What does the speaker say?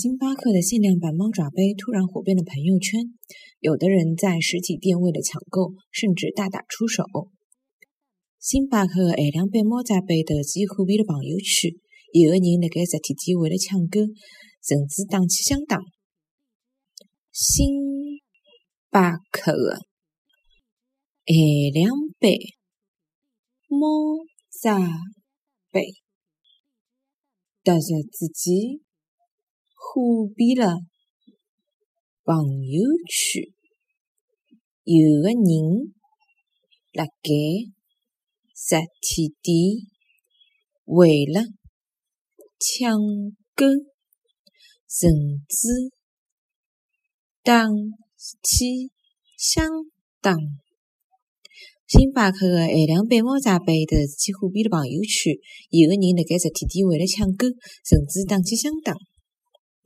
星巴克的限量版猫爪杯突然火遍了朋友圈，有的人在实体店为了抢购，甚至大打出手。星巴克限量版猫爪杯突然火遍了朋友圈，有的人辣盖实体店为了抢购，甚至打起相打。星巴克的限量版猫爪杯突然之间。火遍了朋友圈，有的人辣盖实体店为了抢购，甚至打起相打。星巴克的限量版猫爪杯突然之间火遍了朋友圈，有的人辣盖实体店为了抢购，甚至打起相打。